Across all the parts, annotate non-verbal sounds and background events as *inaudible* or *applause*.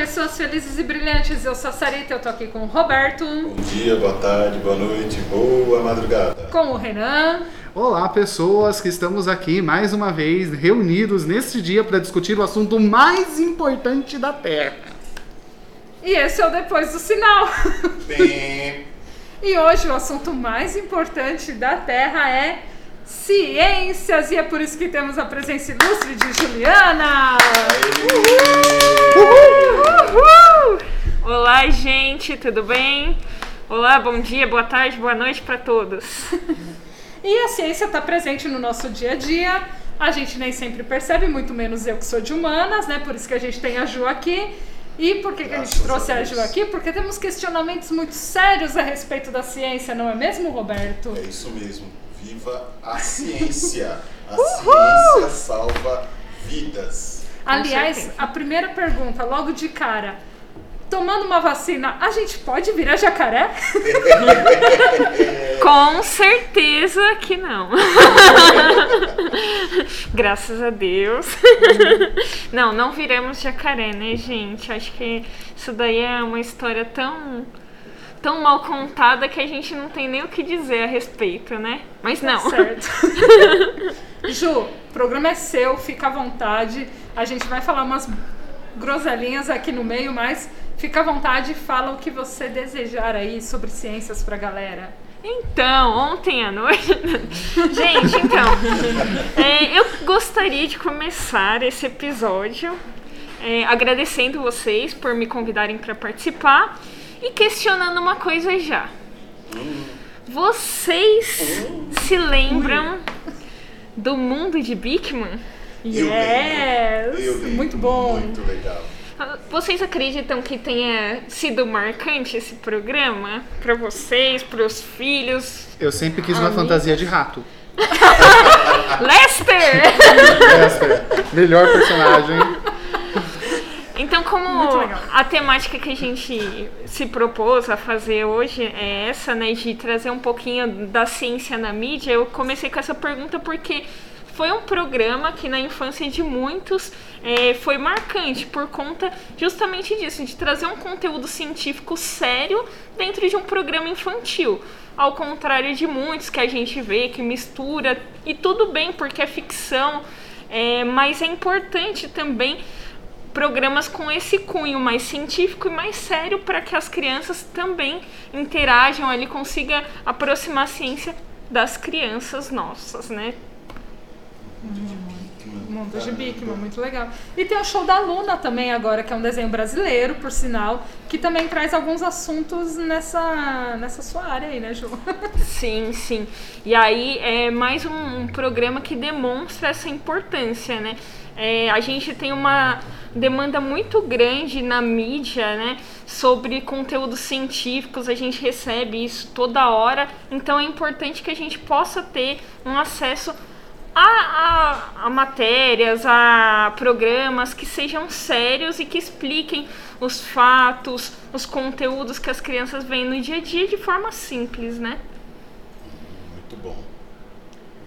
pessoas felizes e brilhantes. Eu sou a Sarita, eu tô aqui com o Roberto. Bom dia, boa tarde, boa noite, boa madrugada. Com o Renan. Olá, pessoas que estamos aqui mais uma vez reunidos neste dia para discutir o assunto mais importante da Terra. E esse é o Depois do Sinal. Bem, *laughs* E hoje o assunto mais importante da Terra é ciências. E é por isso que temos a presença ilustre de Juliana. Uhul! Olá, gente, tudo bem? Olá, bom dia, boa tarde, boa noite para todos. E a ciência está presente no nosso dia a dia. A gente nem sempre percebe, muito menos eu que sou de humanas, né? Por isso que a gente tem a Ju aqui. E por que, que a gente trouxe a. Ju aqui? Porque temos questionamentos muito sérios a respeito da ciência, não é mesmo, Roberto? é isso mesmo. Viva a ciência. A ciência salva vidas. Aliás, a primeira pergunta, logo de cara. Tomando uma vacina, a gente pode virar jacaré? *laughs* *laughs* Com certeza que não. *laughs* Graças a Deus. Não, não viramos jacaré, né, gente? Acho que isso daí é uma história tão tão mal contada que a gente não tem nem o que dizer a respeito, né? Mas não. Certo. *laughs* Ju, o programa é seu, fica à vontade. A gente vai falar umas groselinhas aqui no meio, mas fica à vontade e fala o que você desejar aí sobre ciências pra galera. Então, ontem à noite. *laughs* Gente, então. é, eu gostaria de começar esse episódio é, agradecendo vocês por me convidarem para participar e questionando uma coisa já. Vocês se lembram do mundo de Bigman? Eu lembro, Yes! eu lembro. Muito bom. Muito legal. Vocês acreditam que tenha sido marcante esse programa para vocês, para os filhos? Eu sempre quis uma fantasia de rato. *laughs* Lester! A melhor personagem. Então, como a temática que a gente se propôs a fazer hoje é essa, né, de trazer um pouquinho da ciência na mídia, eu comecei com essa pergunta porque foi um programa que na infância de muitos eh, foi marcante por conta justamente disso, de trazer um conteúdo científico sério dentro de um programa infantil. Ao contrário de muitos que a gente vê que mistura, e tudo bem porque é ficção, eh, mas é importante também programas com esse cunho mais científico e mais sério para que as crianças também interajam ali, consiga aproximar a ciência das crianças nossas, né? Mundo de Bigman, muito legal. E tem o show da Luna também agora, que é um desenho brasileiro, por sinal, que também traz alguns assuntos nessa, nessa sua área aí, né, Ju? *laughs* Sim, sim. E aí é mais um, um programa que demonstra essa importância, né? É, a gente tem uma demanda muito grande na mídia, né? Sobre conteúdos científicos, a gente recebe isso toda hora, então é importante que a gente possa ter um acesso a, a, a matérias, a programas que sejam sérios e que expliquem os fatos, os conteúdos que as crianças veem no dia a dia de forma simples, né? Muito bom.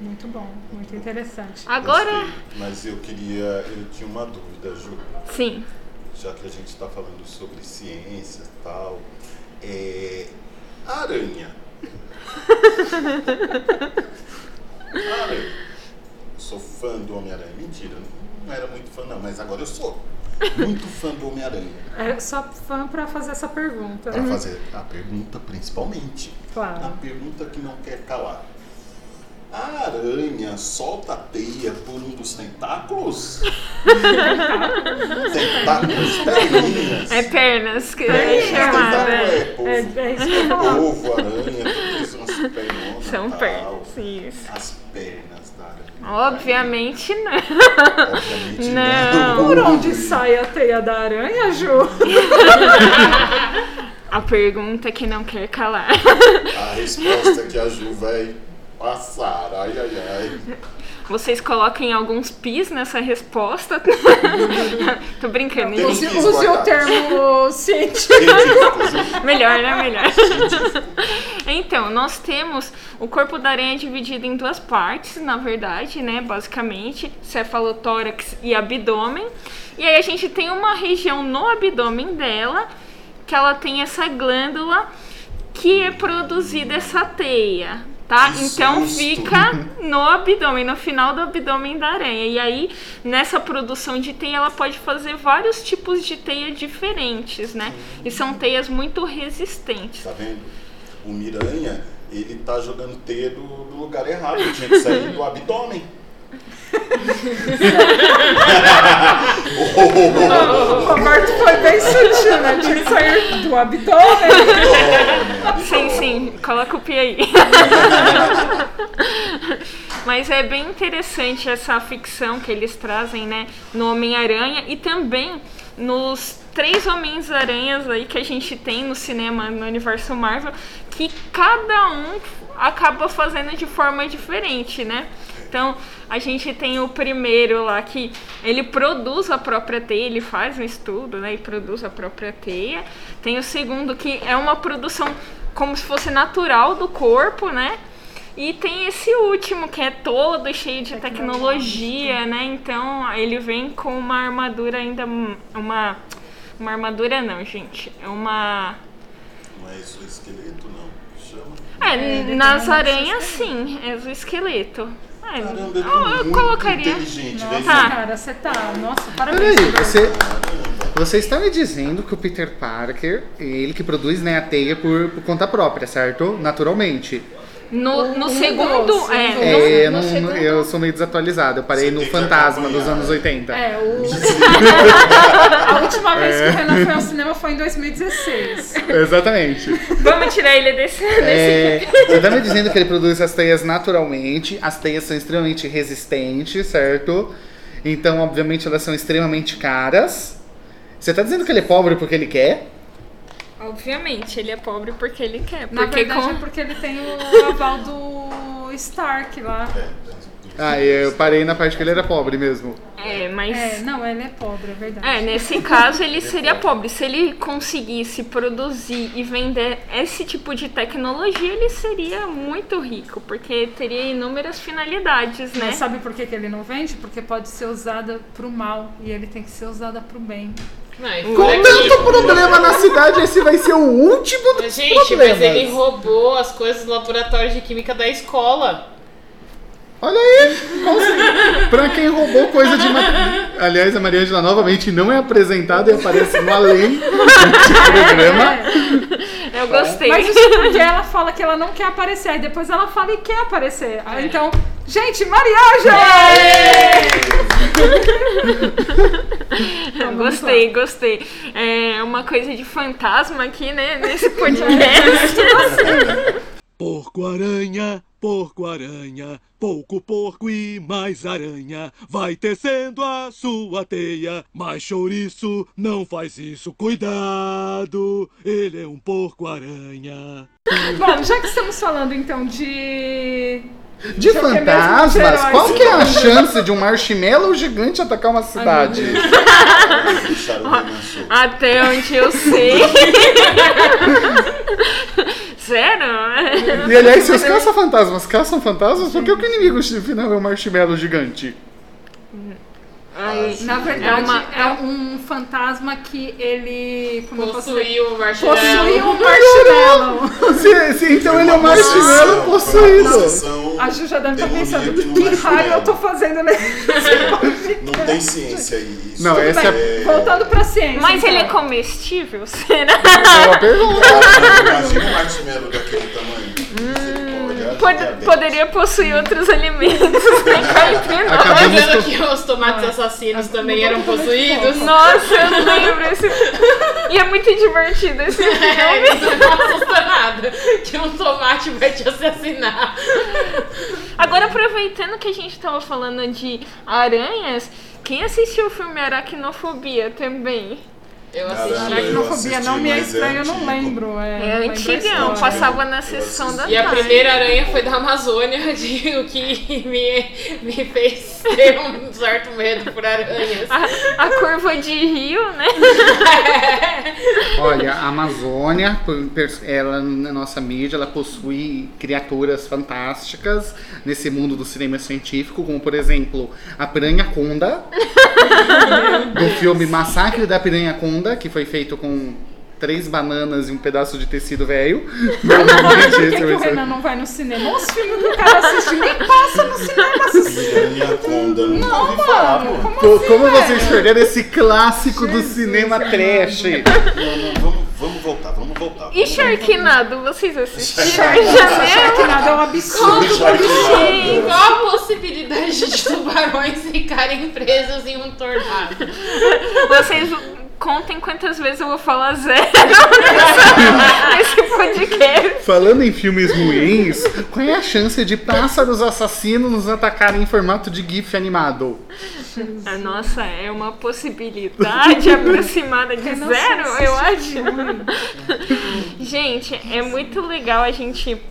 Muito bom, muito interessante. Agora, Gostei. Mas eu queria. Eu tinha uma dúvida, Ju. sim. Já que a gente está falando sobre ciência e tal. É. Aranha. *laughs* Aranha. Sou fã do Homem-Aranha. Mentira, não era muito fã, não, mas agora eu sou. Muito fã do Homem-Aranha. É só fã pra fazer essa pergunta. Para fazer a pergunta, principalmente. A Claro. pergunta que não quer calar. A aranha solta a teia por um dos tentáculos? *laughs* tentáculos, perninhas. É pernas que é Pernas, chamada. é. é. É, é isso que eu ia falar. Polvo, aranha, tudo isso, umas pernonas. São tal. pernas, isso. As pernas da aranha. Obviamente não. Obviamente Não. Por onde sai a teia da aranha, Ju? *laughs* A pergunta que não quer calar. A resposta que a Ju vai passaram. Ai, ai, ai. Vocês coloquem alguns pis nessa resposta. *laughs* Tô brincando, Tem Use, use o termo científico. Melhor, né? Melhor. então, nós temos o corpo da aranha dividido em duas partes, na verdade, né? Basicamente, cefalotórax e abdômen. E aí a gente tem uma região no abdômen dela que ela tem essa glândula que é produzida essa teia, tá? Então fica no abdômen, no final do abdômen da aranha. E aí, nessa produção de teia, ela pode fazer vários tipos de teia diferentes, né? E são teias muito resistentes. Tá vendo? O Miranha, ele tá jogando teia do, do lugar errado. Tinha que sair do abdômen. *laughs* O Roberto foi bem sutil, né? Tinha que sair do abdômen. *laughs* Sim, sim, coloca o pi aí. *laughs* Mas é bem interessante essa ficção que eles trazem, né, no Homem-Aranha e também nos três Homens-Aranhas aí que a gente tem no cinema, no universo Marvel, que cada um acaba fazendo de forma diferente, né? Então, a gente tem o primeiro lá que ele produz a própria teia, ele faz um estudo, né, e produz a própria teia. Tem o segundo que é uma produção como se fosse natural do corpo, né? E tem esse último que é todo cheio de tecnologia, né? Então, ele vem com uma armadura ainda uma uma armadura não, gente. É uma Não é esqueleto, não. Chama. é, É, nas aranhas sim, é o esqueleto. É, Caramba, eu eu, tô eu muito colocaria. inteligente, Nossa. Tá. cara, você tá. Nossa, parabéns. Peraí, você, você está me dizendo que o Peter Parker, ele que produz né, a teia por, por conta própria, certo? Naturalmente. No, no segundo, doce, é, no-. É, no não- segundo- eu sou meio desatualizado. Eu parei Você no Fantasma dos anos 80. É, o... *laughs* a última vez que o Renan foi ao cinema foi em 2016. *laughs* Exatamente. Vamos tirar ele desse. desse É, você tá me dizendo que ele produz as teias naturalmente, as teias são extremamente resistentes, certo? Então, obviamente, elas são extremamente caras. Você tá dizendo que ele é pobre porque ele quer? Obviamente, ele é pobre porque ele quer. Na Porque verdade com... é porque ele tem o *laughs* aval do Stark lá. Ah, eu parei na parte que ele era pobre mesmo. É, mas. É, não, ele é pobre, é verdade. É, nesse caso ele seria pobre. Se ele conseguisse produzir e vender esse tipo de tecnologia, ele seria muito rico, porque teria inúmeras finalidades, né? Mas sabe por que, que ele não vende? Porque pode ser usada pro mal e ele tem que ser usada pro bem. Não, tanto que- problema na cidade, esse vai ser o último dos Gente, mas problemas. ele roubou as coisas do laboratório de química da escola. Olha aí, consegui. pra quem roubou coisa de... Aliás, a Mariângela novamente não é apresentada e aparece no além deste programa. Eu gostei. Mas isso porque ela fala que ela não quer aparecer, aí depois ela fala e quer aparecer. É. Então, gente, mariagem! *laughs* Então, vamos Gostei, gostei. É uma coisa de fantasma aqui, né? Nesse *laughs* É. podcast. Porco-aranha, porco-aranha, pouco porco e mais aranha. Vai tecendo a sua teia, mas chouriço não faz isso. Cuidado, ele é um porco-aranha. Bom, já que estamos falando então de. De Já que é fantasmas, qual que é a chance de um marshmallow gigante atacar uma cidade? Solto. Até onde eu sei. *laughs* Sério? E aliás, se os caça-fantasmas caçam fantasmas, por que o inimigo final é um marshmallow gigante? Ai, Na verdade, É uma- é um fantasma que ele. Possuiu o marshmallow. Possui um marshmallow. Se, se então ele é um marshmallow possuído. A Ju já deve estar pensando que marshmallow. raio eu tô fazendo nesse. Não tem ciência aí. Isso Não, Tudo essa bem, é- voltando pra ciência. Mas ele é então. comestível? *laughs* Será? Boa pergunta. Cara, Imagina um marshmallow daquele tamanho. Misericórdia, Pod- diabetes. poderia possuir outros alimentos. *laughs* Lembrando com- que os tomates assassinos também eram possuídos. Nossa, eu *laughs* lembro esse. E é muito divertido esse É, filme. isso não assusta nada. Que um tomate vai te assassinar. Agora, aproveitando que a gente tava falando de aranhas, quem assistiu o filme Aracnofobia também? Eu Caramba, assisti. eu Aracnofobia não me é é estranho, eu não lembro. É, É antigão, passava na sessão da assisti. E a tarde. primeira aranha foi da Amazônia, *laughs* de, o que me, me fez ter um certo medo por aranhas. A, a curva de rio, né? *laughs* Olha, a Amazônia, ela na nossa mídia, ela possui criaturas fantásticas nesse mundo do cinema científico, como por exemplo a Piranha Conda, do filme Massacre da Piranha Conda, que foi feito com três bananas e um pedaço de tecido velho. Normalmente Por que, que o ser- Renan não vai no cinema? Os filmes que o cara assiste nem passa no cinema assistir. Piranha Conda, nunca Não, falar, mano, pô. como Pô, assim, como vocês perderam esse clássico do Jesus cinema amado. trash? Não, não, vamos, vamos voltar, voltar. E Sharknado, vocês assistiram? Sharknado é um absurdo. Qual a possibilidade de tubarões ficarem presos em um tornado? Vocês contem quantas vezes eu vou falar zero *laughs* nesse podcast. Falando em filmes ruins, qual é a chance de pássaros assassinos nos atacarem em formato de GIF animado? Ah, Nossa, é uma possibilidade aproximada de Eu zero, eu assistir acho. Gente, é muito legal a gente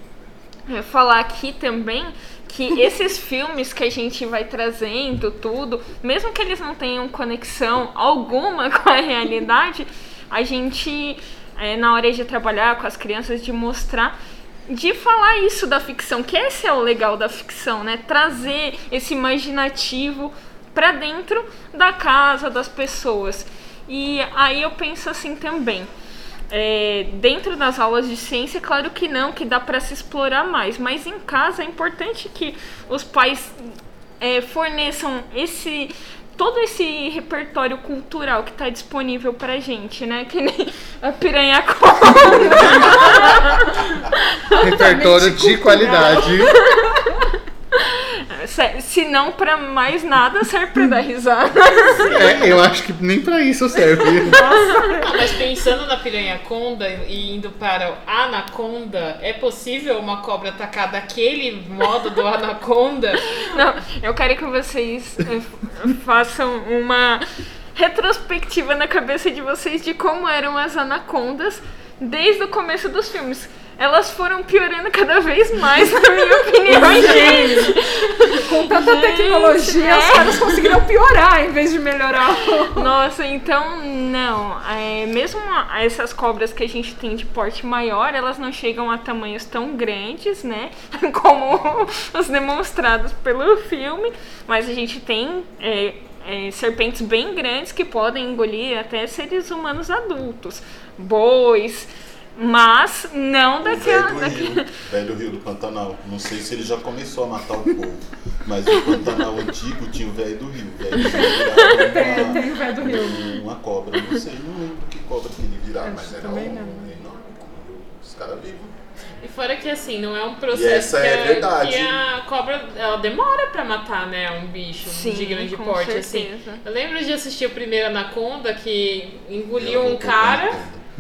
é, falar aqui também que esses filmes que a gente vai trazendo, tudo, mesmo que eles não tenham conexão alguma *laughs* com a realidade, a gente, é, na hora de trabalhar com as crianças, de mostrar. De falar isso da ficção, que esse é o legal da ficção, né? Trazer esse imaginativo pra dentro da casa das pessoas. E aí eu penso assim também. É, dentro das aulas de ciência, claro que não, que dá para se explorar mais, mas em casa é importante que os pais é, forneçam esse todo esse repertório cultural que está disponível pra gente, né? Que nem a piranha Repertório de qualidade. Se- Se não pra mais nada, serve pra dar risada. É, eu acho que nem pra isso serve. *laughs* Não, mas pensando na piranha conda e indo para o anaconda, é possível uma cobra atacar daquele modo do anaconda? Não, eu quero que vocês eh, façam uma retrospectiva na cabeça de vocês de como eram as anacondas desde o começo dos filmes. Elas foram piorando cada vez mais, na minha *laughs* opinião, gente. Com tanta tecnologia, os é. caras conseguiram piorar em vez de melhorar. Nossa, então não. É, mesmo essas cobras que a gente tem de porte maior, elas não chegam a tamanhos tão grandes, né? *laughs* Como os demonstrados pelo filme. Mas a gente tem é, é, serpentes bem grandes que podem engolir até seres humanos adultos. Bois. Mas não O daquela. velho do daquela- Rio, velho do Rio do Pantanal. Não sei se ele já começou a matar o povo, mas o Pantanal antigo tinha o velho do Rio. Velho do Rio Tem, uma, tem o velho do Rio. uma cobra. Não sei, não lembro que cobra que ele virava, mas era um não. enorme. Os caras vivos. E fora que assim, não é um E processo essa que, é a, verdade. que a cobra ela demora pra matar, né, um bicho Sim, de grande com porte assim. certeza. Eu lembro de assistir o primeiro Anaconda que engoliu um cara,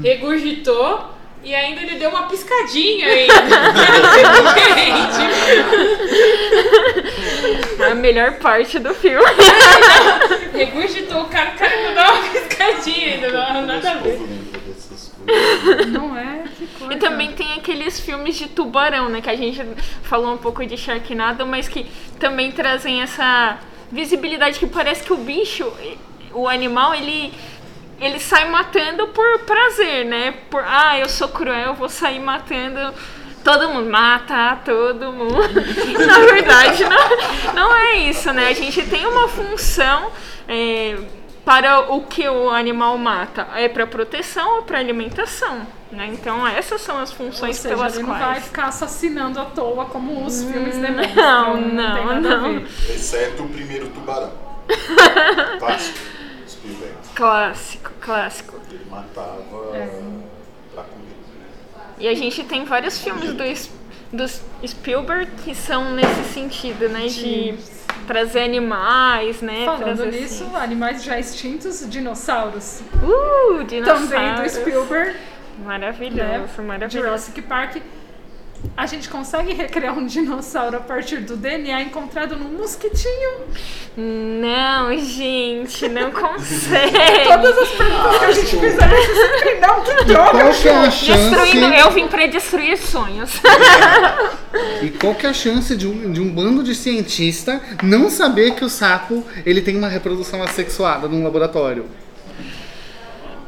regurgitou e ainda ele deu uma piscadinha ainda. *laughs* Gente, A melhor parte do filme. *laughs* regurgitou o cara, o cara ainda deu uma piscadinha ainda, não, nada a ver. Não é? Que coisa. E também tem aqueles filmes de tubarão, né? Que a gente falou um pouco de Sharknado, mas que também trazem essa visibilidade que parece que o bicho, o animal, ele ele sai matando por prazer, né? Por ah, eu sou cruel, vou sair matando todo mundo, mata todo mundo. *laughs* Na verdade, não, não é isso, né? A gente tem uma função é, para o que o animal mata. É para proteção ou para alimentação, né? Então essas são as Ou funções seja, pelas ele não quais. vai ficar assassinando à toa como os filmes demonstram. Não, tem não, não. ver. Exceto o primeiro tubarão. Clássico. *laughs* Clássico, clássico. Ele matava pra comer. E a gente tem vários filmes do, do Spielberg que são nesse sentido, né? De trazer animais, né? Falando trazer nisso, assim. animais já extintos, dinossauros. Uh, dinossauros. Também do Spielberg, né? Maravilhoso, maravilhoso. Jurassic Park. A gente consegue recriar um dinossauro a partir do DNA encontrado num mosquitinho? Não, gente, não *laughs* consegue. Todas as perguntas que a gente fizer, você sempre não, que droga! Qual que é a Destruindo, chance? eu vim pra destruir sonhos. E qual que é a chance de um, de um bando de cientista não saber que o sapo ele tem uma reprodução assexuada num laboratório?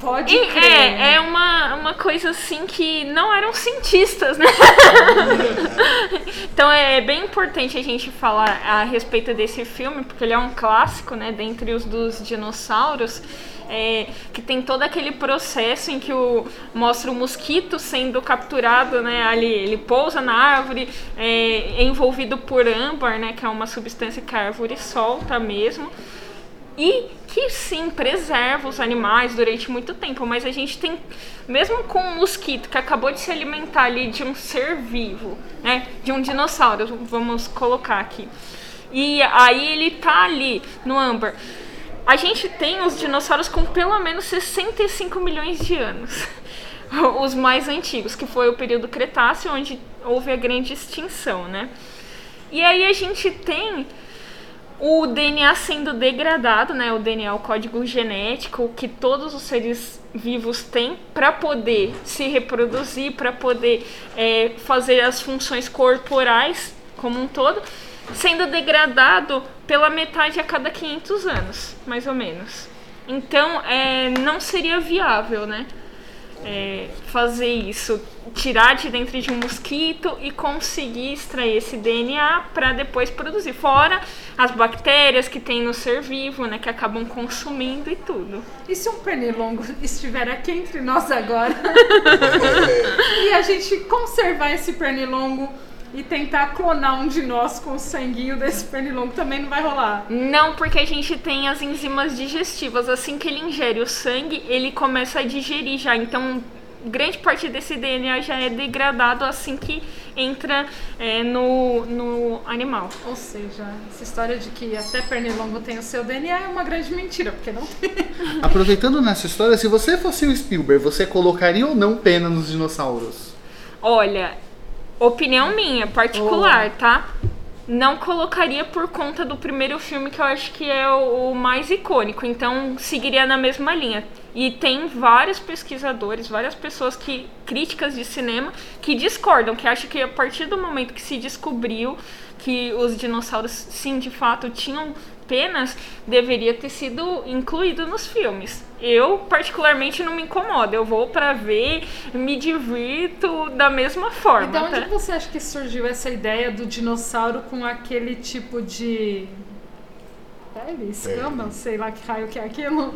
Pode E crer. é, é uma, uma coisa assim que não eram cientistas, né? *laughs* então é bem importante a gente falar a respeito desse filme, porque ele é um clássico, né? Dentre os dos dinossauros. é, que tem todo aquele processo em que o, mostra o mosquito sendo capturado, né? Ali ele pousa na árvore, é, é envolvido por âmbar, né? Que é uma substância que a árvore solta mesmo e que sim preserva os animais durante muito tempo, mas a gente tem, mesmo com um mosquito que acabou de se alimentar ali de um ser vivo, né, de um dinossauro, vamos colocar aqui, e aí ele tá ali no âmbar. A gente tem os dinossauros com pelo menos 65 milhões de anos. *laughs* Os mais antigos, que foi o período Cretáceo, onde houve a grande extinção, né? E aí a gente tem o DNA sendo degradado, né? O DNA, o código genético que todos os seres vivos têm para poder se reproduzir, para poder é, fazer as funções corporais como um todo, sendo degradado pela metade a cada 500 anos, mais ou menos. Então, é, não seria viável, né? É, fazer isso, tirar de dentro de um mosquito e conseguir extrair esse DNA para depois produzir. Fora as bactérias que tem no ser vivo, né, que acabam consumindo e tudo. E se um pernilongo *laughs* estiver aqui entre nós agora *laughs* e a gente conservar esse pernilongo e tentar clonar um de nós com o sanguinho desse pernilongo também não vai rolar? Não, porque a gente tem as enzimas digestivas. Assim que ele ingere o sangue, ele começa a digerir já. Então, grande parte desse DNA já é degradado assim que entra é, no, no animal. Ou seja, essa história de que até pernilongo tem o seu DNA é uma grande mentira, porque não tem. *laughs* Aproveitando nessa história, se você fosse o Spielberg, você colocaria ou não pena nos dinossauros? Olha, opinião minha, particular, tá? Não colocaria por conta do primeiro filme que eu acho que é o, o mais icônico, então seguiria na mesma linha. E tem vários pesquisadores, várias pessoas que críticas de cinema que discordam, que acham que a partir do momento que se descobriu que os dinossauros sim de fato tinham penas, deveria ter sido incluído nos filmes. Eu particularmente não me incomodo, eu vou pra ver, me divirto da mesma forma. E de onde tá? você acha que surgiu essa ideia do dinossauro com aquele tipo de. Pele, escama, sei lá que raio que é aquilo.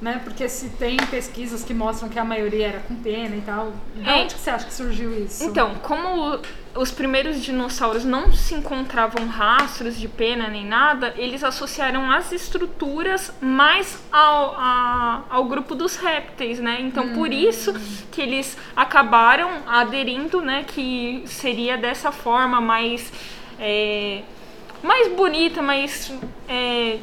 Né? Porque se tem pesquisas que mostram que a maioria era com pena e tal. De É. onde que você acha que surgiu isso? Então, como os primeiros dinossauros não se encontravam rastros de pena nem nada, eles associaram as estruturas mais ao, a- ao grupo dos répteis, né? Então, por isso que eles acabaram aderindo, né? Que seria dessa forma mais, é, mais bonita, mais é,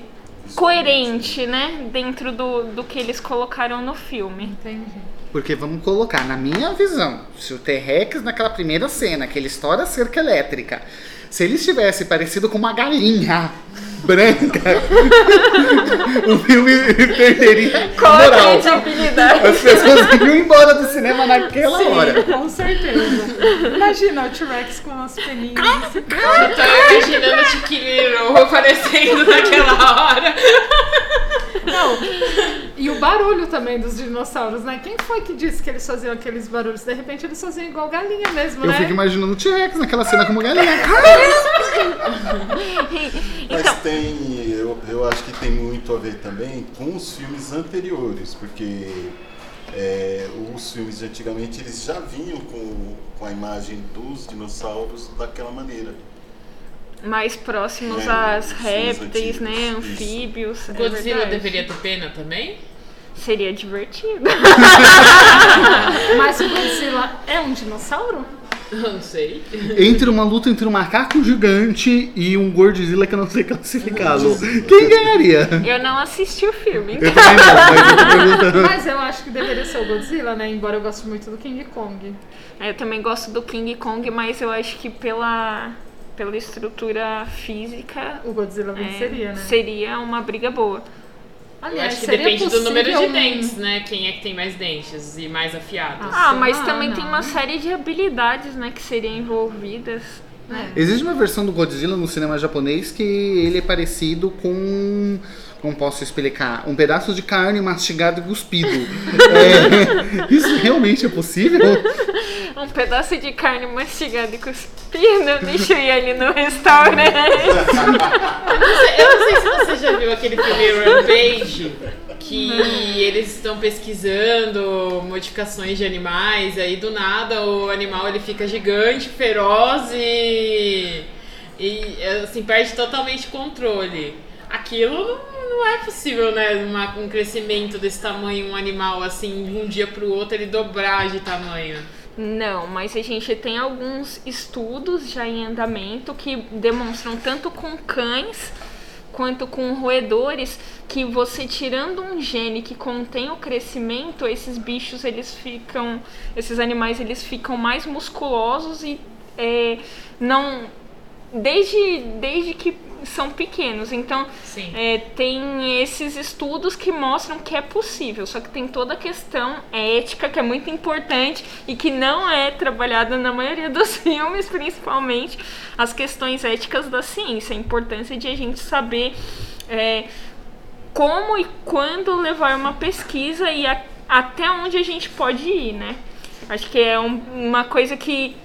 coerente, né? Dentro do, do que eles colocaram no filme. Entendi. Porque vamos colocar, na minha visão, se o T-Rex naquela primeira cena, que ele estoura a cerca elétrica, se ele estivesse parecido com uma galinha branca, o filme perderia Qual a moral. credibilidade? As pessoas iriam embora do cinema naquela Sim, hora. com certeza. Imagina o T-Rex com as peninhas. Eu tô imaginando o Chiquiliro aparecendo naquela hora. Não. E o barulho também dos dinossauros, né? Quem foi que disse que eles faziam aqueles barulhos? De repente eles faziam igual galinha mesmo, Eu né? fico imaginando o T-Rex naquela cena como galinha. Mas Então, tem, eu, eu acho que tem muito a ver também com os filmes anteriores, porque é, os filmes de antigamente eles já vinham com, com a imagem dos dinossauros daquela maneira. mais próximos É, às répteis, antigos, né? isso. Anfíbios. é Godzilla verdade. deveria ter pena também? Seria divertido. *laughs* Mas o Godzilla é um dinossauro? *laughs* Não sei. Entre uma luta entre um macaco gigante e um Godzilla que eu não sei classificá-lo. Quem ganharia? Eu não assisti o filme. Eu também não, mas eu. Mas eu acho que deveria ser o Godzilla, né? Embora eu goste muito do King Kong. Eu também gosto do King Kong, mas eu acho que pela, pela estrutura física O Godzilla é, venceria, né? seria uma briga boa. Eu Aliás, acho que seria depende do número de um- dentes, né? Quem é que tem mais dentes e mais afiados. Ah, mas Ah, também não. tem uma série de habilidades, né, que seriam envolvidas. É. Existe uma versão do Godzilla no cinema japonês que ele é parecido com. Como posso explicar? Um pedaço de carne mastigado e cuspido. *laughs* É, isso realmente é possível? Um pedaço de carne mastigada e cuspindo, deixa eu ir ali no restaurante. *laughs* Eu não sei se você já viu aquele filme Rampage, que eles estão pesquisando modificações de animais, aí do nada o animal ele fica gigante, feroz e, e assim, perde totalmente o controle. Aquilo não, não é possível, né? Uma- um crescimento desse tamanho, um animal assim, de um dia pro outro ele dobrar de tamanho. Não, mas a gente tem alguns estudos já em andamento que demonstram tanto com cães quanto com roedores que você tirando um gene que contém o crescimento, esses bichos eles ficam, esses animais eles ficam mais musculosos e é, não desde desde que são pequenos. Então é, tem esses estudos que mostram que é possível, só que tem toda a questão ética que é muito importante e que não é trabalhada na maioria *laughs* dos filmes, principalmente as questões éticas da ciência, a importância de a gente saber é, como e quando levar uma pesquisa e a- até onde a gente pode ir, né? Acho que é um- uma coisa que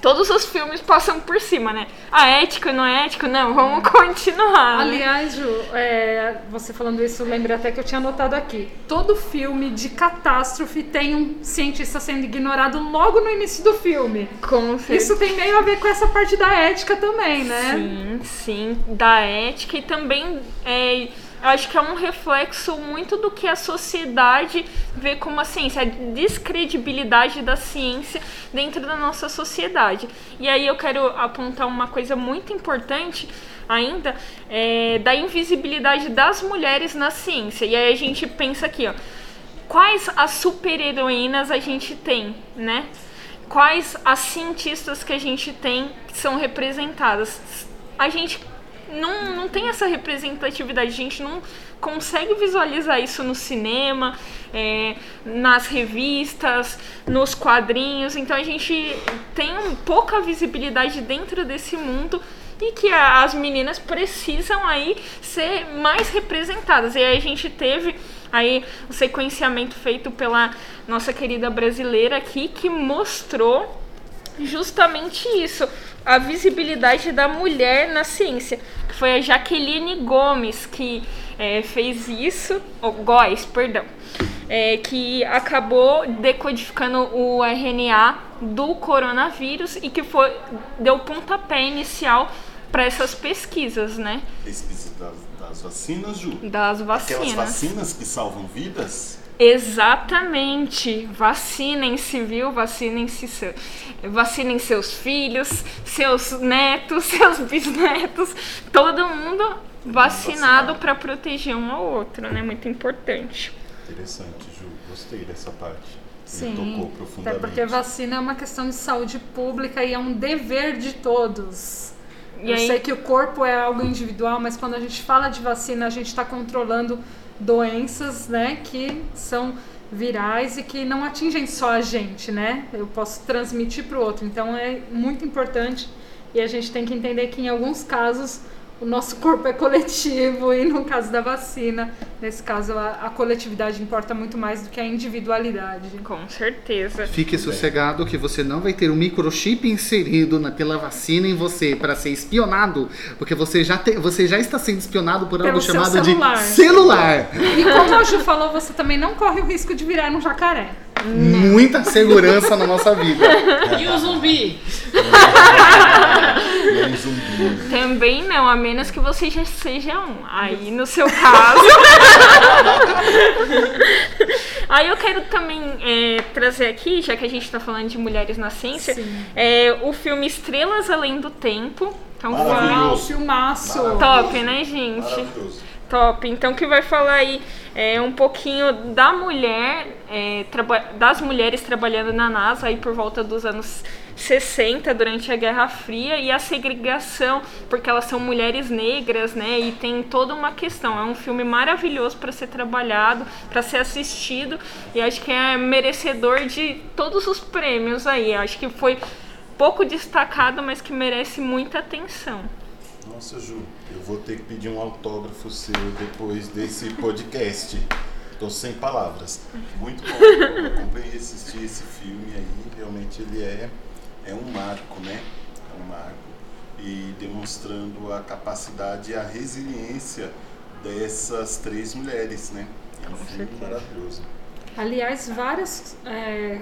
todos os filmes passam por cima, né? A ética, não é ética? Não, vamos continuar. né? Aliás, Ju, é, você falando isso, lembrei até que eu tinha anotado aqui. Todo filme de catástrofe tem um cientista sendo ignorado logo no início do filme. Com certeza. Isso tem meio a ver com essa parte da ética também, né? Sim, sim, da ética e também é, acho que é um reflexo muito do que a sociedade vê como a ciência, a descredibilidade da ciência dentro da nossa sociedade. E aí eu quero apontar uma coisa muito importante ainda é, da invisibilidade das mulheres na ciência. E aí a gente pensa aqui, ó, quais as super-heroínas a gente tem, né? Quais as cientistas que a gente tem que são representadas? A gente não, não tem essa representatividade, a gente não consegue visualizar isso no cinema, é, nas revistas, nos quadrinhos, então a gente tem pouca visibilidade dentro desse mundo e que a- as meninas precisam aí ser mais representadas. E aí a gente teve aí o sequenciamento feito pela nossa querida brasileira aqui que mostrou justamente isso, a visibilidade da mulher na ciência. Foi a Jaqueline Gomes que é, fez isso, ou Góes, perdão, é, que acabou decodificando o RNA do coronavírus e que foi deu pontapé inicial para essas pesquisas, né, Pesquisa das, das vacinas, Ju. das Aquelas vacinas. vacinas que salvam vidas? Exatamente. Vacinem-se, viu? Vacinem-se. seu- Vacinem seus filhos, seus netos, *laughs* seus bisnetos, todo mundo vacinado Vacinado. para proteger um ao outro, né? Muito importante. Interessante, Ju. Gostei dessa parte. Sim, Me tocou até profundamente. porque vacina é uma questão de saúde pública e é um dever de todos. E eu aí- sei que o corpo é algo individual, mas quando a gente fala de vacina, a gente está controlando doenças, né, que são virais e que não atingem só a gente, né? Eu posso transmitir para o outro. Então é muito importante e a gente tem que entender que em alguns casos o nosso corpo é coletivo e no caso da vacina, nesse caso a, a coletividade importa muito mais do que a individualidade. Com certeza. Fique sossegado que você não vai ter um microchip inserido naquela vacina em você para ser espionado, porque você já, te- você já está sendo espionado por algo Pelo seu chamado celular. de celular. E como a Ju falou, você também não corre o risco de virar um jacaré. Muita segurança na nossa vida. *laughs* E o zumbi? E é um zumbi. Também não, a menos que você já seja um. Aí, no seu caso. *laughs* Aí eu quero também é, trazer aqui, já que a gente está falando de mulheres na ciência, é, o filme Estrelas Além do Tempo. Então, Maravilhoso. Uau, filmaço. Maravilhoso. top, né, gente? Maravilhoso. Top. Então que vai falar aí é, um pouquinho da mulher, é, das mulheres trabalhando na NASA aí por volta dos anos 60, durante a Guerra Fria, e a segregação, porque elas são mulheres negras, né? E tem toda uma questão. É um filme maravilhoso para ser trabalhado, para ser assistido, e acho que é merecedor de todos os prêmios aí. Acho que foi pouco destacado, mas que merece muita atenção. Nossa, Ju, eu vou ter que pedir um autógrafo seu depois desse podcast. Tô sem palavras. Muito bom. Eu acompanhei e assisti esse filme aí. Realmente ele é, é um marco, né? É um marco. E demonstrando a capacidade e a resiliência dessas três mulheres, né? É um filme maravilhoso. Aliás, várias é,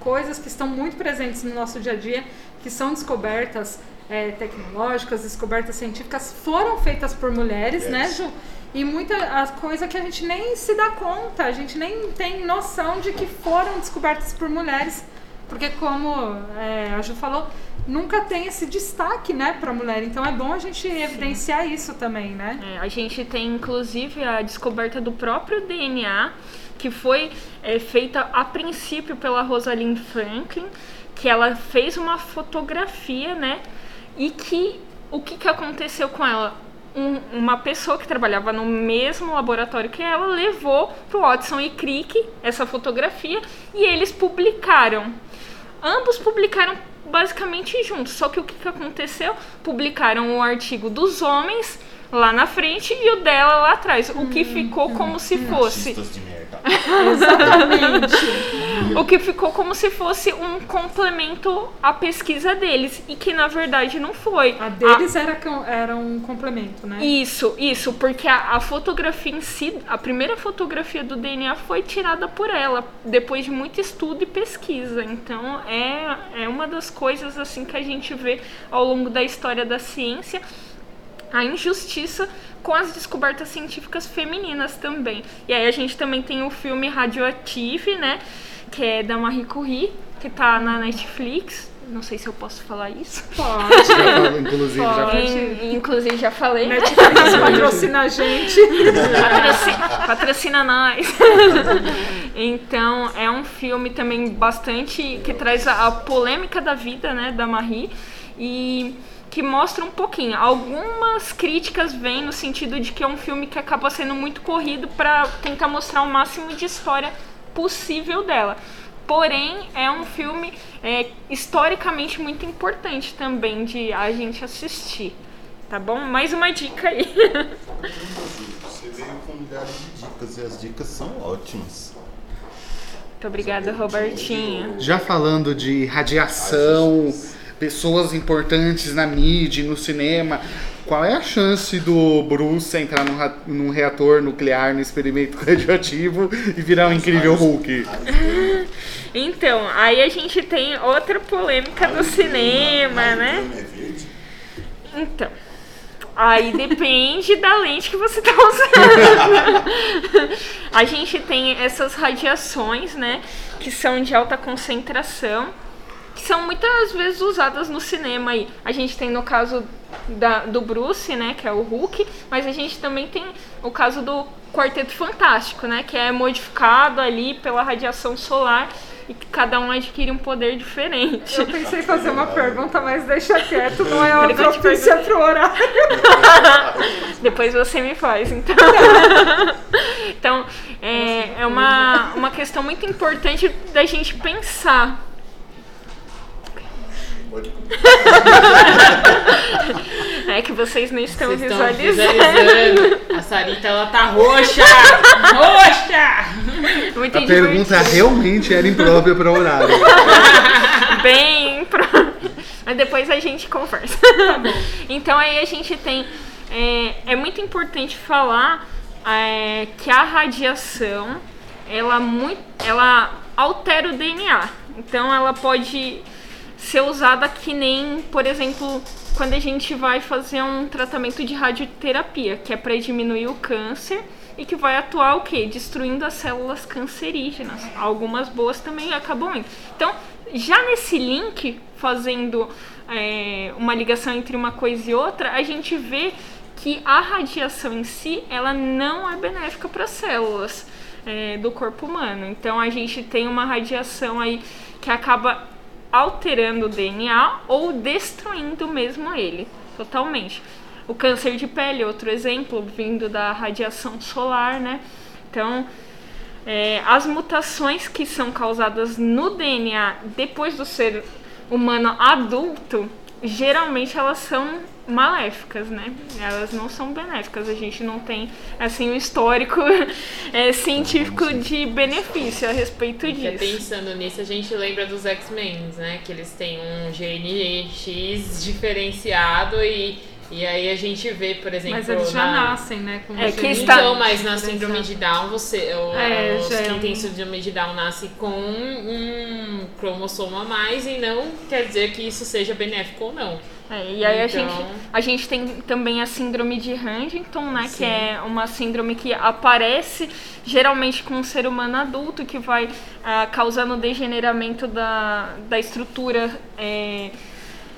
coisas que estão muito presentes no nosso dia a dia, que são descobertas é, tecnológicas, descobertas científicas, foram feitas por mulheres, Yes. né, Ju? E muita a coisa que a gente nem se dá conta, a gente nem tem noção de que foram descobertas por mulheres, porque como é, a Ju falou, nunca tem esse destaque, né, para mulher. Então é bom a gente evidenciar isso também, né? É, a gente tem inclusive a descoberta do próprio DNA, que foi é, feita a princípio pela Rosalind Franklin, que ela fez uma fotografia, né? E que o que, que aconteceu com ela? Um- uma pessoa que trabalhava no mesmo laboratório que ela levou pro Watson e Crick essa fotografia e eles publicaram. Ambos publicaram basicamente juntos, só que o que, que aconteceu? Publicaram o artigo dos homens lá na frente e o dela lá atrás, o que ficou como se fosse de merda. Exatamente. *laughs* o que ficou como se fosse um complemento à pesquisa deles e que na verdade não foi. A deles era, com- era um complemento, né? Isso, isso, porque a, a fotografia em si, a primeira fotografia do DNA foi tirada por ela, depois de muito estudo e pesquisa. Então é, é uma das coisas assim que a gente vê ao longo da história da ciência a injustiça com as descobertas científicas femininas também. E aí a gente também tem o filme Radioactive, né? Que é da Marie Curie, que tá na Netflix. Não sei se eu posso falar isso. Pode. Já falo, inclusive, já Pode. In- inclusive já falei. Netflix *laughs* patrocina a gente. Patrocina, patrocina nós. então, é um filme também bastante que traz a, a polêmica da vida, né, da Marie e que mostra um pouquinho. Algumas críticas vêm no sentido de que é um filme que acaba sendo muito corrido para tentar mostrar o máximo de história possível dela. Porém, é um filme é, historicamente muito importante também de a gente assistir. Tá bom? Mais uma dica aí. Você veio com milhares de dicas e as dicas são ótimas. Muito obrigada, Robertinho. Já falando de radiação, pessoas importantes na mídia, no cinema, qual é a chance do Bruce entrar num, num reator nuclear no experimento *laughs* radioativo e virar um incrível Hulk? *laughs* Então, aí a gente tem outra polêmica do cinema, né? É verde? Então, aí depende da lente que você tá *laughs* usando. a gente tem essas radiações, né? Que são de alta concentração, que são muitas vezes usadas no cinema aí. A gente tem no caso da- do Bruce, né? Que é o Hulk, mas a gente também tem o caso do Quarteto Fantástico, né? Que é modificado ali pela radiação solar e que cada um adquire um poder diferente. Eu pensei em fazer uma pergunta, mas deixa quieto, não é *laughs* uma propícia pro horário. *laughs* Depois você me faz, então. *laughs* então, é, é uma, uma questão muito importante da gente pensar. Pode *laughs* É que vocês não estão Vocês estão visualizando. visualizando. A Sarita, ela tá roxa! roxa! Muito A pergunta realmente era imprópria para o horário. *laughs* bem pro... Mas depois a gente conversa. então aí a gente tem. É, é muito importante falar é, que a radiação ela, muito, ela altera o DNA. Então ela pode ser usada que nem, por exemplo, quando a gente vai fazer um tratamento de radioterapia, que é para diminuir o câncer e que vai atuar o quê? Destruindo as células cancerígenas. Algumas boas também acabam indo. Então, já nesse link, fazendo é, uma ligação entre uma coisa e outra, a gente vê que a radiação em si, ela não é benéfica para as células é, do corpo humano. Então, a gente tem uma radiação aí que acaba alterando o DNA ou destruindo mesmo ele totalmente. O câncer de pele, outro exemplo, vindo da radiação solar, né? Então, é, as mutações que são causadas no DNA depois do ser humano adulto, geralmente elas são maléficas, né? Elas não são benéficas. A gente não tem assim um histórico *laughs* é, científico de benefício a respeito disso. Pensando nisso, a gente lembra dos X-Men, né? Que eles têm um gene X diferenciado e e aí a gente vê, por exemplo. Mas eles já na... nascem, né? Com É, que está- Então, mas na síndrome de Down, você, É, os, já é um- tem síndrome de Down nasce com um cromossomo a mais e não quer dizer que isso seja benéfico ou não. É, e aí a, Então- gente, a gente tem também a síndrome de Huntington, né? Sim. Que é uma síndrome que aparece geralmente com um ser humano adulto, que vai ah, causando degeneramento da, da estrutura é,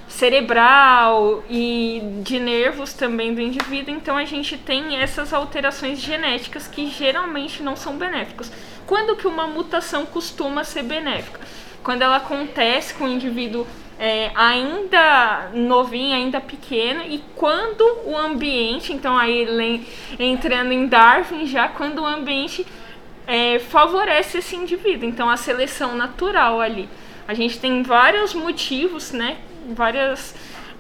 cerebral e de nervos também do indivíduo. Então a gente tem essas alterações genéticas que geralmente não são benéficas. Quando que uma mutação costuma ser benéfica? Quando ela acontece com o indivíduo é, ainda novinho, ainda pequeno, e quando o ambiente, então aí entrando em Darwin já, quando o ambiente é, favorece esse indivíduo. Então a seleção natural ali. A gente tem vários motivos, né? Várias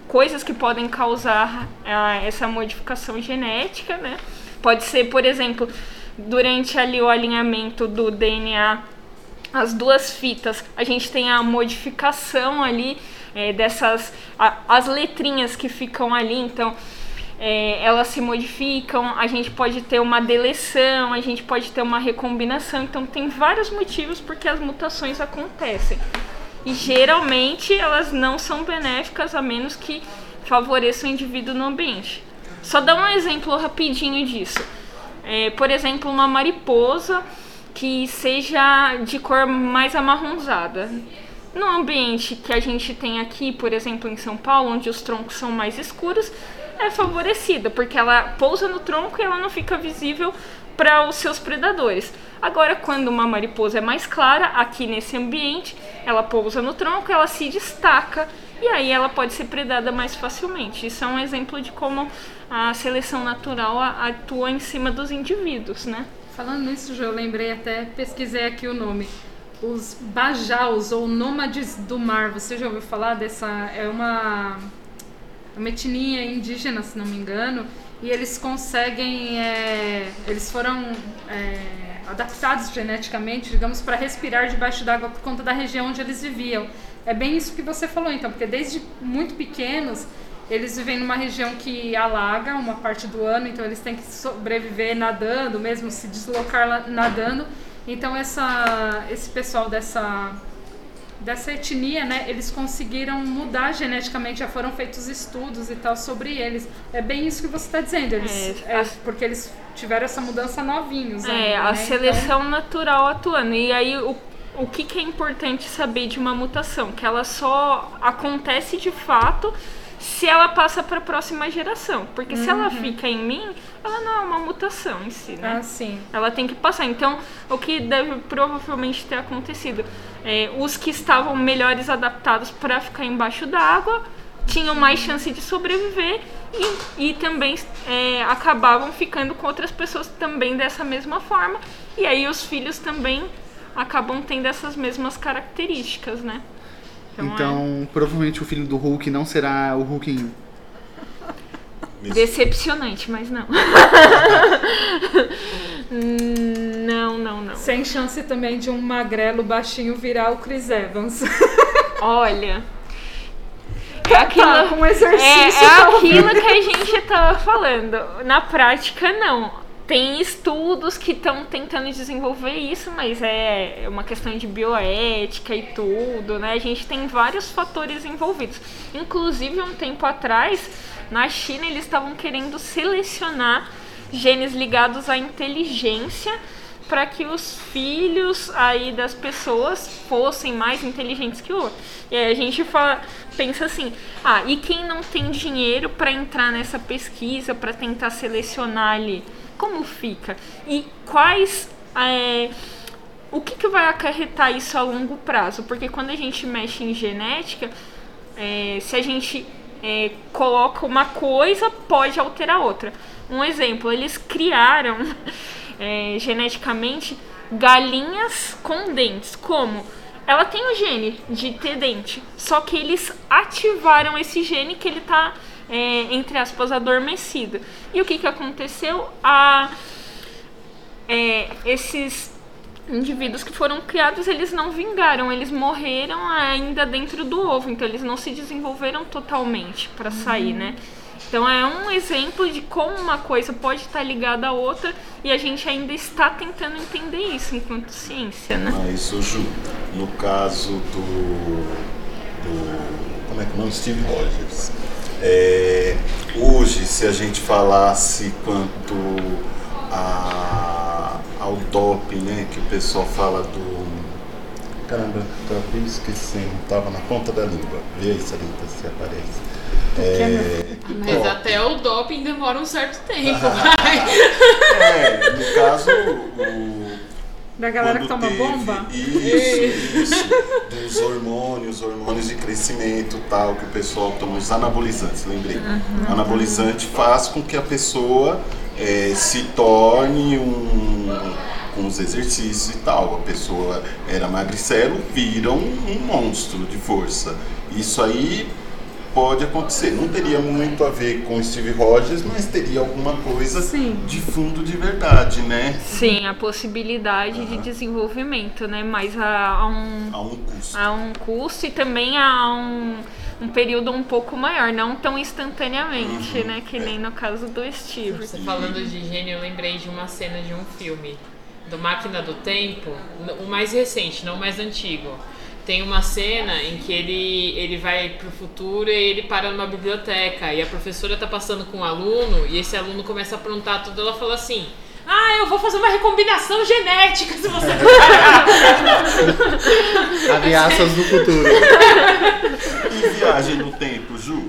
coisas que podem causar ah, essa modificação genética, né? Pode ser, por exemplo, durante ali o alinhamento do DNA as duas fitas, a gente tem a modificação ali é, dessas a- as letrinhas que ficam ali, então é, elas se modificam, a gente pode ter uma deleção, a gente pode ter uma recombinação, então tem vários motivos porque as mutações acontecem. E geralmente elas não são benéficas a menos que favoreçam o indivíduo no ambiente. Só dar um exemplo rapidinho disso. É, por exemplo, uma mariposa que seja de cor mais amarronzada. No ambiente que a gente tem aqui, por exemplo, em São Paulo, onde os troncos são mais escuros, é favorecida, porque ela pousa no tronco e ela não fica visível para os seus predadores. Agora, quando uma mariposa é mais clara, aqui nesse ambiente, ela pousa no tronco, ela se destaca e aí ela pode ser predada mais facilmente. Isso é um exemplo de como a seleção natural atua em cima dos indivíduos, né? Falando nisso, eu lembrei até, pesquisei aqui o nome. Os Bajaus, ou Nômades do Mar. Você já ouviu falar dessa? É uma, uma etnia indígena, se não me engano. E eles conseguem. é, eles foram é, adaptados geneticamente, digamos, para respirar debaixo d'água por conta da região onde eles viviam. É bem isso que você falou, então, porque desde muito pequenos eles vivem numa região que alaga uma parte do ano, então eles têm que sobreviver nadando, mesmo se deslocar nadando. Então essa, esse pessoal dessa, dessa etnia, né, eles conseguiram mudar geneticamente, já foram feitos estudos e tal sobre eles. É bem isso que você está dizendo, eles, É, é, porque eles tiveram essa mudança novinhos. É, ainda, a né? seleção natural atuando. E aí, o, o que, que é importante saber de uma mutação? Que ela só acontece de fato se ela passa para a próxima geração. Porque se ela fica em mim, ela não é uma mutação em si, né? Ah, sim. Ela tem que passar. Então, o que deve provavelmente ter acontecido? É, os que estavam melhores adaptados para ficar embaixo d'água tinham mais chance de sobreviver e, e também é, acabavam ficando com outras pessoas também dessa mesma forma. E aí os filhos também acabam tendo essas mesmas características, né? Então, provavelmente o filho do Hulk não será o Hulk. é decepcionante, mas não. *laughs* Não, não, não. Sem chance também de um magrelo baixinho virar o Chris Evans. *laughs* Olha. É aquilo, Tá, com exercício, é, é aquilo que a gente tava falando. Na prática, não. Tem estudos que estão tentando desenvolver isso, mas é uma questão de bioética e tudo, né? A gente tem vários fatores envolvidos. Inclusive, um tempo atrás, na China, eles estavam querendo selecionar genes ligados à inteligência para que os filhos aí das pessoas fossem mais inteligentes que o outro. E aí a gente fala, pensa assim: ah, e quem não tem dinheiro para entrar nessa pesquisa, para tentar selecionar ali, como fica? E quais. É, o que, que vai acarretar isso a longo prazo? Porque quando a gente mexe em genética, é, se a gente é, coloca uma coisa, pode alterar outra. Um exemplo, eles criaram *laughs* é, geneticamente galinhas com dentes. Como? Ela tem o gene de ter dente, só que eles ativaram esse gene que ele está, é, entre aspas, adormecido. E o que, que aconteceu? A, é, esses indivíduos que foram criados, eles não vingaram, eles morreram ainda dentro do ovo, então eles não se desenvolveram totalmente para sair, né? Então é um exemplo de como uma coisa pode estar ligada à outra e a gente ainda está tentando entender isso enquanto ciência, né? Ah, isso, Ju, no caso do, do como é que é o nome? Steve Rogers. É, hoje, se a gente falasse quanto a, ao doping, né, que o pessoal fala do Caramba, acabei esquecendo, tava na ponta da língua. Vê aí, Sarita, se aparece. É, Mas doping. até o doping demora um certo tempo. *laughs* É, no caso, o. Da galera que quando toma teve bomba? Isso, isso. Dos hormônios, hormônios de crescimento tal, que o pessoal toma, os anabolizantes, lembrei. Anabolizante faz com que a pessoa eh, se torne um. com os exercícios e tal. A pessoa era magricelo, vira um, um monstro de força. Isso aí pode acontecer. Não teria muito a ver com Steve Rogers, mas teria alguma coisa Sim. de fundo de verdade, né? Sim, a possibilidade de desenvolvimento, né? Mas há, há um, A um custo. há um custo e também há um, um período um pouco maior, não tão instantaneamente, né? Que nem no caso do Steve. Você falando de gênio, eu lembrei de uma cena de um filme, do Máquina do Tempo, o mais recente, não o mais antigo. Tem uma cena em que ele, ele vai pro futuro e ele para numa biblioteca e a professora tá passando com um aluno e esse aluno começa a aprontar tudo. Ela fala assim: Ah, eu vou fazer uma recombinação genética se você *laughs* não parar." Ameaças do futuro. E viagem no tempo, Ju?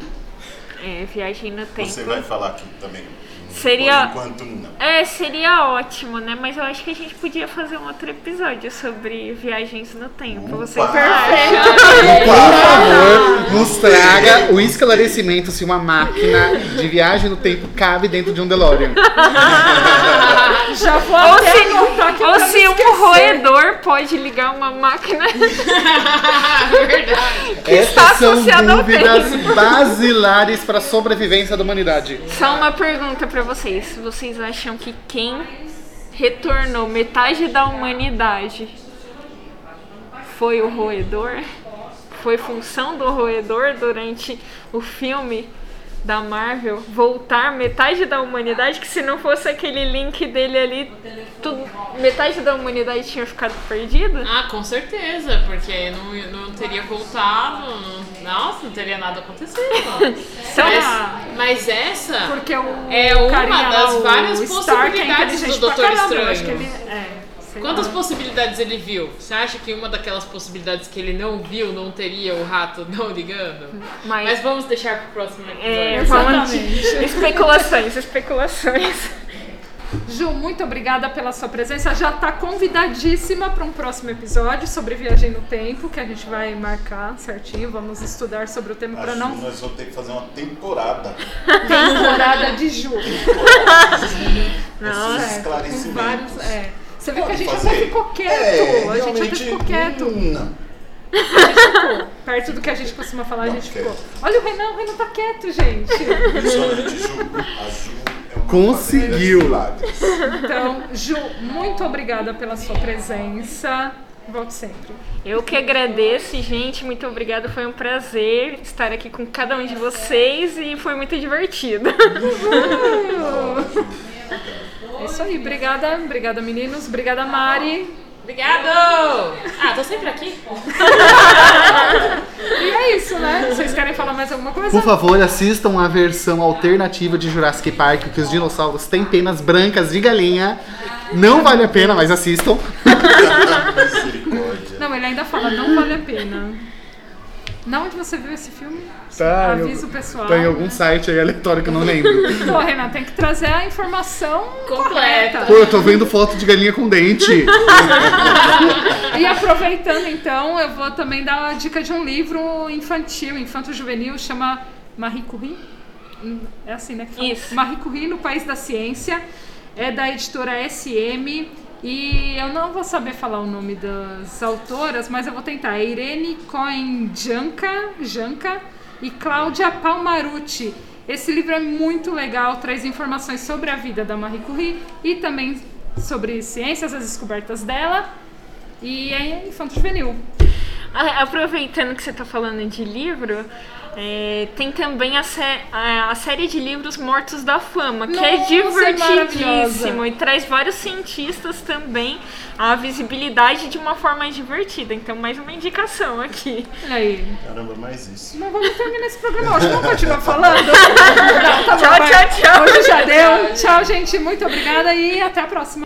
É, viagem no tempo. Você vai falar aqui também. Seria- Por enquanto não. É, seria ótimo, né? Mas eu acho que a gente podia fazer um outro episódio sobre viagens no tempo. Você perfeito. Por favor, nos traga o esclarecimento se uma máquina de viagem no tempo cabe dentro de um DeLorean. *laughs* Já vou Ou até se, ou se não um esquecer. roedor pode ligar uma máquina. *laughs* Verdade. está Essas são associado ao dúvidas basilares para a sobrevivência da humanidade. Só uma pergunta pra vocês. Vocês acham que quem retornou metade da humanidade foi o roedor? Foi função do roedor durante o filme da Marvel voltar metade da humanidade? Que se não fosse aquele link dele ali, tudo, metade da humanidade tinha ficado perdida? Ah, com certeza, porque não, não teria voltado, não- nossa, não teria nada acontecido. *laughs* Mas, mas essa Porque o É uma das várias Stark é possibilidades do caramba, eu acho Estranho. que ele- é, sei Quantas lá. possibilidades ele viu? Você acha que uma daquelas possibilidades que ele não viu não teria o rato não ligando? Mas- Mas vamos deixar pro próximo É, episódio. Exatamente. especulações, especulações. Ju, muito obrigada pela sua presença. Já está convidadíssima para um próximo episódio sobre viagem no tempo, que a gente vai marcar certinho. Vamos estudar sobre o tema para Acho não que nós vamos ter que fazer uma temporada. temporada de Ju. Esses Com esclarecimentos. vários, é. Você vê que a gente fazer. até ficou quieto. É, a gente até ficou quieto. hum, Não. Ficou. Perto do que a gente costuma falar, a Não, gente quieto. ficou. Olha o Renan, o Renan tá quieto, gente. Impressionante, Ju. A Ju é Conseguiu. de milagres. Então, Ju, muito obrigada pela sua presença. Volte sempre. Eu que agradeço, gente. Muito obrigada. Foi um prazer estar aqui com cada um de vocês e foi muito divertido. É isso aí. Obrigada, obrigada meninos. Obrigada Mari. Obrigado! Ah, tô sempre aqui. *laughs* E é isso, né? Vocês querem falar mais alguma coisa? Por favor, assistam a versão alternativa de Jurassic Park, que os dinossauros têm penas brancas de galinha. Não vale a pena, mas assistam. Não, ele ainda fala, não vale a pena. Na onde você viu esse filme? Tá, Avisa eu- o pessoal. Tá em algum site aí aleatório que eu não *laughs* lembro. Pô, Renan, tem que trazer a informação Completa. Pô, eu tô vendo foto de galinha com dente. *laughs* E aproveitando então, eu vou também dar uma dica de um livro infantil, infanto-juvenil, chama Marie Curie. É assim, né? Isso. Marie Curie no País da Ciência. É da editora SM. E eu não vou saber falar o nome das autoras, mas eu vou tentar. É Irene Cohen Janka, Janka e Cláudia Palmarucci. Esse livro é muito legal, traz informações sobre a vida da Marie Curie e também sobre ciências, as descobertas dela. E é infanto juvenil. A- Aproveitando que você está falando de livro, é, tem também a, sé- a- a série de livros Mortos da Fama, que é Nossa, é divertidíssimo e traz vários cientistas também a visibilidade de uma forma divertida. Então, mais uma indicação aqui. Aí. Caramba, mais isso. Não vamos terminar esse programa hoje. Vamos continuar falando? *laughs* Não, tá bom, Tchau, tchau, tchau. Hoje já deu. Tchau, gente. Muito obrigada e até a próxima.